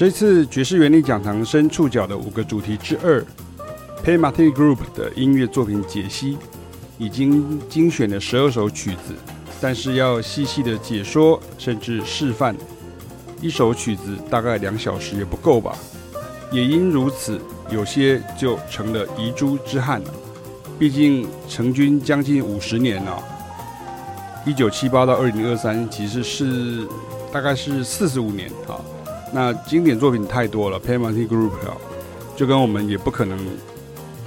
这次爵士原力讲堂深触角的五个主题之二，Pay Martin Group 的音乐作品解析，已经精选了十二首曲子，但是要细细的解说甚至示范，一首曲子大概两小时也不够吧。也因如此，有些就成了遗珠之憾了。毕竟成军将近五十年了，一九七八到二零二三，其实是大概是四十五年啊。那经典作品太多了，Pat Metheny Group 啊，就跟我们也不可能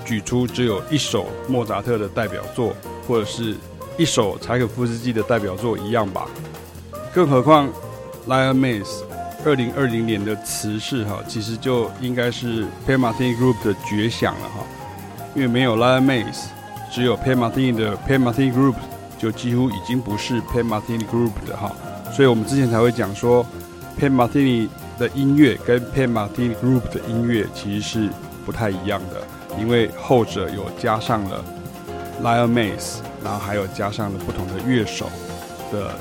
举出只有一首莫扎特的代表作，或者是一首柴可夫斯基的代表作一样吧。更何况，Lion Mace 二零二零年的辞世哈，其实就应该是 Pat Metheny Group 的绝响了哈。因为没有 Lion Mace，只有 Pat Metheny 的 Pat Metheny Group 就几乎已经不是 Pat Metheny Group 的哈。所以我们之前才会讲说 Pan Martini 的音乐跟 Pan Martin Group 的音乐其实是不太一样的，因为后者有加上了 Lion Mace，然后还有加上了不同的乐手的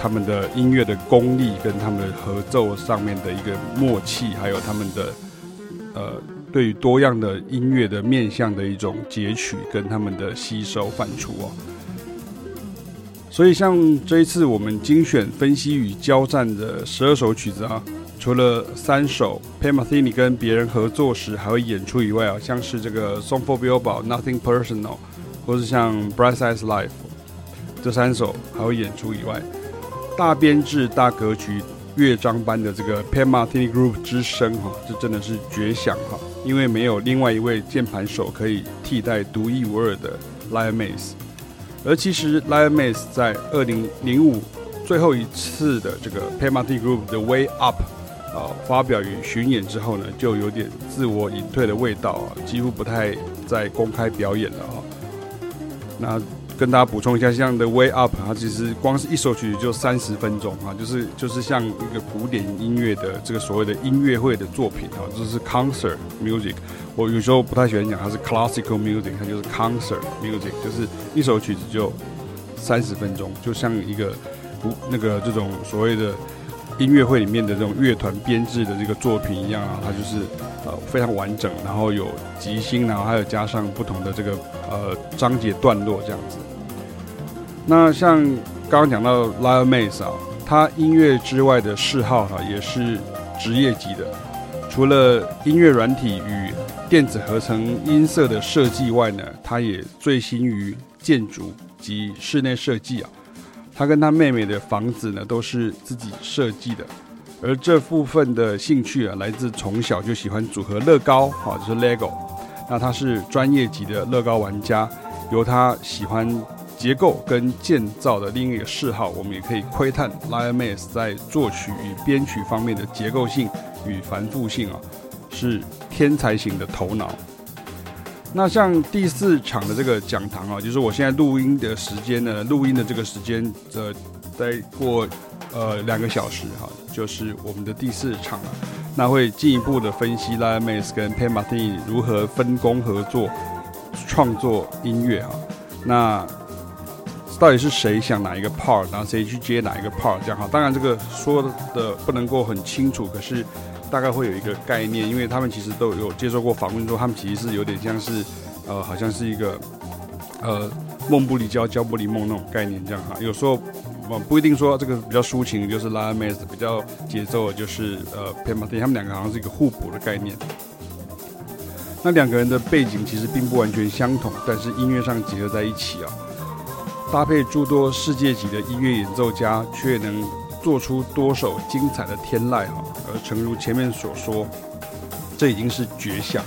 他们的音乐的功力跟他们的合奏上面的一个默契，还有他们的呃对于多样的音乐的面向的一种截取跟他们的吸收反刍哦。所以像这一次我们精选分析与交战的十二首曲子啊。除了三首 Pat Metheny 跟别人合作时还会演出以外啊，像是这个 Song for Billboard Nothing Personal，或是像 Bright Side Life 这三首还会演出以外，大编制大格局乐章般的这个 Pat Metheny Group 之声哈，这真的是绝响哈，因为没有另外一位键盘手可以替代独一无二的 Lion Maze 而其实 Lion Maze 在二零零五最后一次的这个 Pat Metheny Group 的 Way Up。啊，发表与巡演之后呢，就有点自我隐退的味道啊，几乎不太再公开表演了啊。那跟大家补充一下，像《The Way Up》它其实光是一首曲子就三十分钟啊，就是就是像一个古典音乐的这个所谓的音乐会的作品啊，就是 concert music。我有时候不太喜欢讲它是 classical music，它就是 concert music，就是一首曲子就三十分钟，就像一个古那个这种所谓的。音乐会里面的这种乐团编制的这个作品一样啊，它就是呃非常完整，然后有即兴，然后还有加上不同的这个呃章节段落这样子。那像刚刚讲到 Lionel Mace 啊，他音乐之外的嗜好哈、也是职业级的，除了音乐软体与电子合成音色的设计外呢，他也醉心于建筑及室内设计啊。他跟他妹妹的房子呢，都是自己设计的，而这部分的兴趣啊，来自从小就喜欢组合乐高，好，就是 Lego。那他是专业级的乐高玩家，由他喜欢结构跟建造的另一个嗜好，我们也可以窥探 lion mace 在作曲与编曲方面的结构性与繁复性啊，是天才型的头脑。那像第四场的这个讲堂啊，就是我现在录音的时间呢，录音的这个时间，呃，再过呃两个小时哈，就是我们的第四场了。那会进一步的分析 Lionel Mace 跟 Pat Martin 如何分工合作创作音乐哈。那到底是谁想哪一个 part，然后谁去接哪一个 part 这样哈？当然这个说的不能够很清楚，可是。大概会有一个概念，因为他们其实都有接受过访问，说他们其实是有点像是，呃，好像是一个，呃，梦不离焦，焦不离梦那种概念这样哈。有时候，呃，不一定说这个比较抒情，就是 Lionel Mace 比较节奏，就是呃 Pat Metheny 他们两个好像是一个互补的概念。那两个人的背景其实并不完全相同，但是音乐上结合在一起啊，搭配诸多世界级的音乐演奏家，却能。做出多首精彩的天籁哈，而诚如前面所说，这已经是绝响，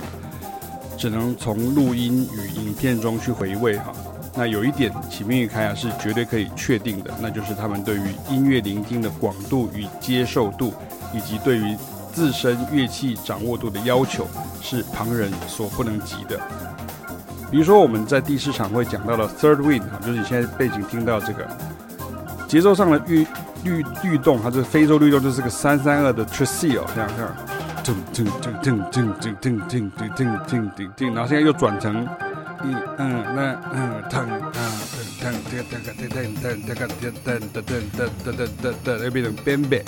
只能从录音与影片中去回味哈。那有一点，启明与凯雅是绝对可以确定的，那就是他们对于音乐聆听的广度与接受度，以及对于自身乐器掌握度的要求，是旁人所不能及的。比如说，我们在第四场会讲到的 Third Wind 哈，就是你现在背景听到这个节奏上的律。律律动，它是非洲律动，就是个三三二的 Tresillo 这样这样，噔噔噔噔噔噔噔噔噔噔噔噔，然后现在又转成一嗯那嗯噔啊噔噔这个这个这个这个这个噔噔噔噔噔噔噔噔，又变成 Bembe，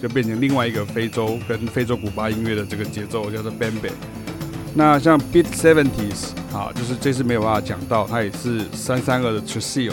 就变成另外一个非洲跟非洲古巴音乐的这个节奏，叫做 Bembe。那像 Beat Seventies 啊，就是这次没有办法讲到，它也是三三二的 Tresillo，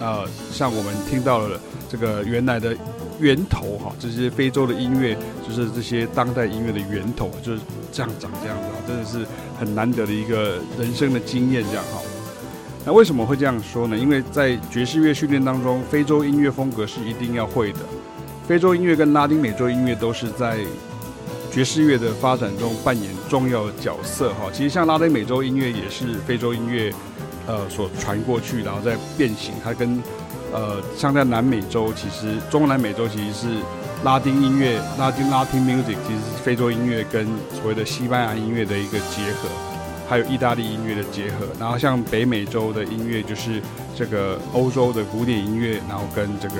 呃，像我们听到了这个原来的源头哈，这些非洲的音乐就是这些当代音乐的源头，就是这样长这样子，真的是很难得的一个人生的经验这样哈。那为什么会这样说呢？因为在爵士乐训练当中，非洲音乐风格是一定要会的。非洲音乐跟拉丁美洲音乐都是在爵士乐的发展中扮演重要的角色哈。其实像拉丁美洲音乐也是非洲音乐呃所传过去，然后再变形。它跟呃像在南美洲，其实中南美洲其实是拉丁音乐，拉丁拉丁 music 其实是非洲音乐跟所谓的西班牙音乐的一个结合，还有意大利音乐的结合。然后像北美洲的音乐就是这个欧洲的古典音乐，然后跟这个。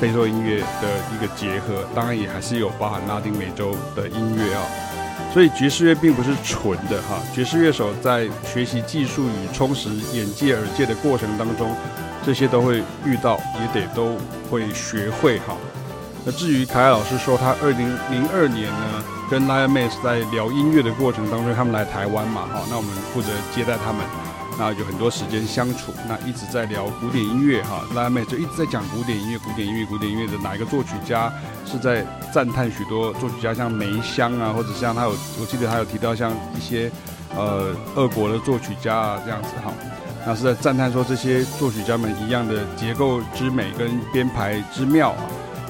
非洲音乐的一个结合，当然也还是有包含拉丁美洲的音乐啊，所以爵士乐并不是纯的哈。爵士乐手在学习技术与充实眼界耳界的过程当中，这些都会遇到，也得都会学会哈。那至于凯凯老师说，他二零零二年呢，跟 Lion Mates 在聊音乐的过程当中，他们来台湾嘛哈，那我们负责接待他们。那有很多时间相处，那一直在聊古典音乐哈，拉妹就一直在讲古典音乐，古典音乐，古典音乐的哪一个作曲家是在赞叹许多作曲家，像梅香啊，或者像他有，我记得他有提到像一些呃俄国的作曲家啊这样子哈，那是在赞叹说这些作曲家们一样的结构之美跟编排之妙啊。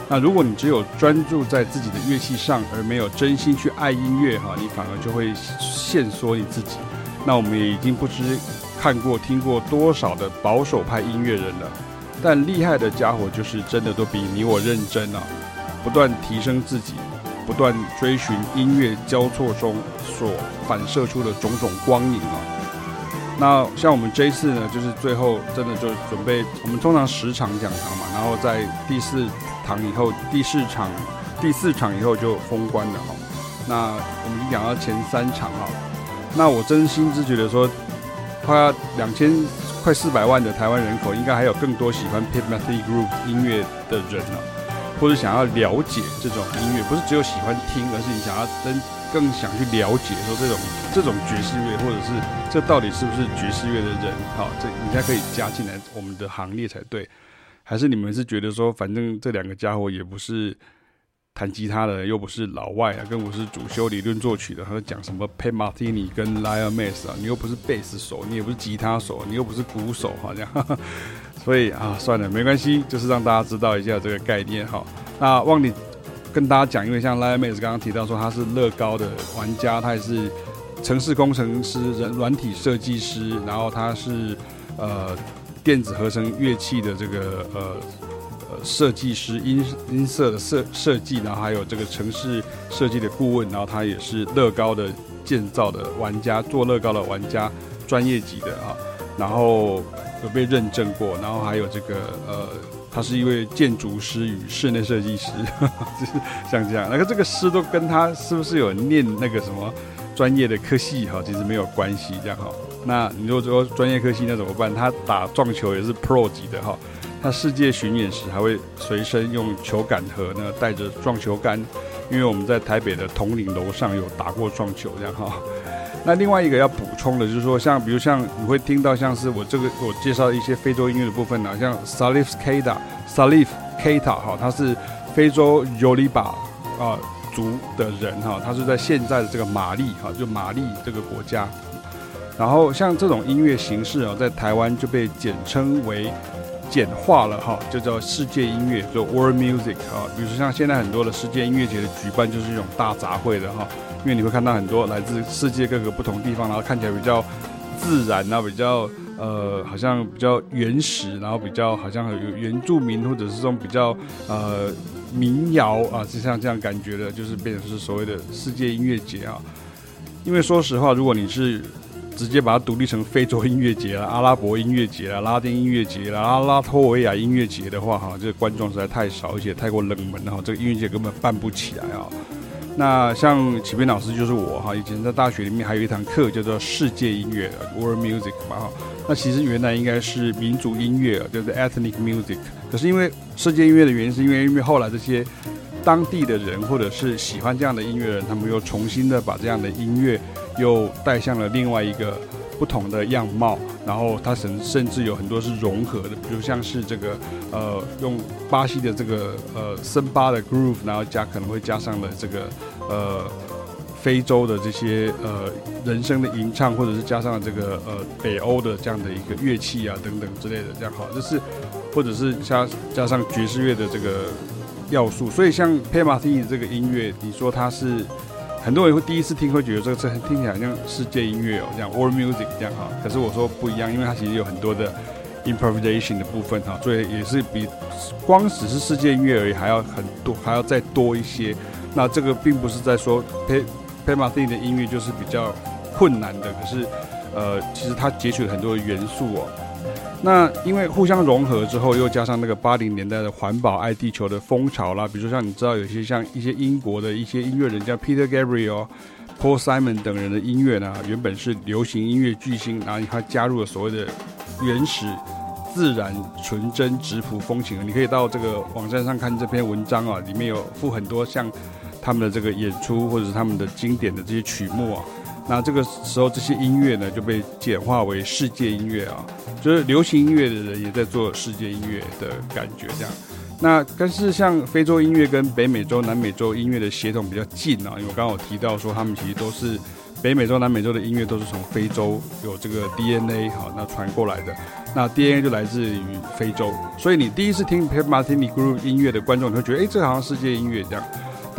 那如果你只有专注在自己的乐器上，而没有真心去爱音乐哈，你反而就会限缩你自己。那我们也已经不知。看过听过多少的保守派音乐人了，但厉害的家伙就是真的都比你我认真啊！不断提升自己，不断追寻音乐交错中所反射出的种种光影啊！那像我们这一次呢，就是最后真的就准备，我们通常十场讲堂嘛，然后在第四堂以后，第四场第四场以后就封关了哈。那我们已经讲到前三场哈，那我真心是觉得说。快两千快四百万的台湾人口，应该还有更多喜欢 Pip m a t h e Group 音乐的人呢、或者想要了解这种音乐，不是只有喜欢听，而是你想要真更想去了解说这种这种爵士乐，或者是这到底是不是爵士乐的人，好，这你才可以加进来我们的行列才对。还是你们是觉得说，反正这两个家伙也不是。弹吉他的又不是老外啊，更不是主修理论作曲的，他讲什么 Pat Martini 跟 Lion Maize 啊，你又不是贝斯手，你也不是吉他手，你又不是鼓手，好像，所以啊，算了，没关系，就是让大家知道一下这个概念哈。那忘你跟大家讲，因为像 Lion Maize 刚刚提到说他是乐高的玩家，他也是城市工程师、人软体设计师，然后他是呃电子合成乐器的这个呃。设计师音音色的设设计，然后还有这个城市设计的顾问，然后他也是乐高的建造的玩家，做乐高的玩家，专业级的啊，然后有被认证过，然后还有这个呃，他是一位建筑师与室内设计师，就 是像这样，那个这个师都跟他是不是有念那个什么专业的科系哈，其实没有关系这样哈。那你如果说专业科系那怎么办？他打撞球也是 Pro 级的哈。他世界巡演时还会随身用球杆盒呢，带着撞球杆，因为我们在台北的统领楼上有打过撞球，这样哈。那另外一个要补充的就是说，像比如像你会听到像是我这个我介绍一些非洲音乐的部分呢，像 Salif Keita、Salif k e t a 哈，他是非洲 Yoruba 啊族的人哈，他是在现在的这个马利哈，就马利这个国家。然后像这种音乐形式啊，在台湾就被简称为。简化了哈，就叫世界音乐，就 World Music 啊。比如说像现在很多的世界音乐节的举办，就是一种大杂烩的哈。因为你会看到很多来自世界各个不同地方，然后看起来比较自然啊，比较呃，好像比较原始，然后比较好像有原住民或者是这种比较呃民谣啊，就像这样感觉的，就是变成是所谓的世界音乐节啊。因为说实话，如果你是直接把它独立成非洲音乐节了、阿拉伯音乐节了、拉丁音乐节了、阿拉脱维亚音乐节的话，哈，这个观众实在太少，而且太过冷门哈，这个音乐节根本办不起来啊。那像启斌老师就是我哈，以前在大学里面还有一堂课叫做世界音乐 （World Music） 嘛哈。那其实原来应该是民族音乐，就是 Ethnic Music。可是因为世界音乐的原因，是因为因为后来这些当地的人或者是喜欢这样的音乐人，他们又重新的把这样的音乐又带向了另外一个不同的样貌。然后它甚甚至有很多是融合的，比如像是这个呃用巴西的这个呃森巴的 groove，然后加可能会加上了这个呃。非洲的这些呃人声的吟唱，或者是加上这个呃北欧的这样的一个乐器啊等等之类的，这样好，就是或者是加加上爵士乐的这个要素，所以像 Pat Metheny 这个音乐，你说它是很多人会第一次听会觉得这个车听起来像世界音乐哦，这样 World Music 这样哈，可是我说不一样，因为它其实有很多的 improvisation 的部分哈，所以也是比光只是世界音乐而已还要很多，还要再多一些。那这个并不是在说 Pat Pat Metheny 的音乐就是比较困难的，可是，呃，其实它截取了很多的元素哦。那因为互相融合之后，又加上那个八零年代的环保爱地球的风潮啦，比如说像你知道有些像一些英国的一些音乐人，叫 Peter Gabriel、Paul Simon 等人的音乐呢，原本是流行音乐巨星，然后他加入了所谓的原始、自然、纯真、质朴风情。你可以到这个网站上看这篇文章啊，里面有附很多像。他们的这个演出，或者是他们的经典的这些曲目啊，那这个时候这些音乐呢就被简化为世界音乐啊，就是流行音乐的人也在做世界音乐的感觉这样。那但是像非洲音乐跟北美洲、南美洲音乐的协同比较近啊，因为我刚刚有提到说他们其实都是北美洲、南美洲的音乐都是从非洲有这个 DNA 好，那传过来的，那 DNA 就来自于非洲，所以你第一次听 Pat Metheny Group 音乐的观众，你会觉得哎，这好像世界音乐这样。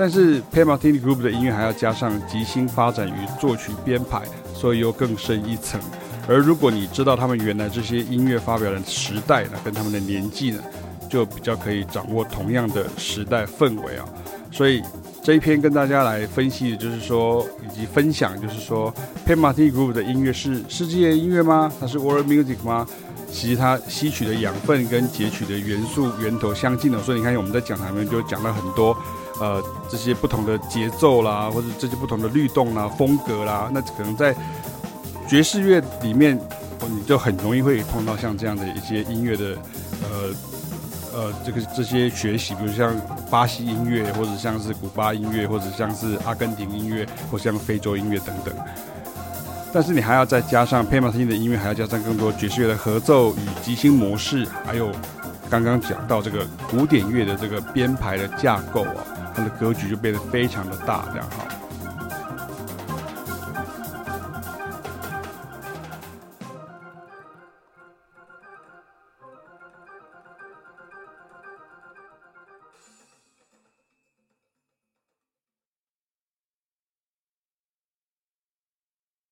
但是 Pat Metheny Group 的音乐还要加上即兴发展与作曲编排，所以又更深一层。而如果你知道他们原来这些音乐发表的时代呢，跟他们的年纪呢，就比较可以掌握同样的时代氛围啊。所以这一篇跟大家来分析的就是说，以及分享就是说，Pat Metheny Group 的音乐是世界音乐吗？它是 World Music 吗？其实它吸取的养分跟截取的元素源头相近的，所以你看我们在讲台里面就讲了很多。呃，这些不同的节奏啦，或者这些不同的律动啦、风格啦，那可能在爵士乐里面，你就很容易会碰到像这样的一些音乐的，呃呃，这个这些学习，比如像巴西音乐，或者像是古巴音乐，或者像是阿根廷音乐，或像非洲音乐等等。但是你还要再加上 Pat Metheny 的音乐，还要加上更多爵士乐的合奏与即兴模式，还有刚刚讲到这个古典乐的这个编排的架构啊。它的格局就变得非常的大，这样哈。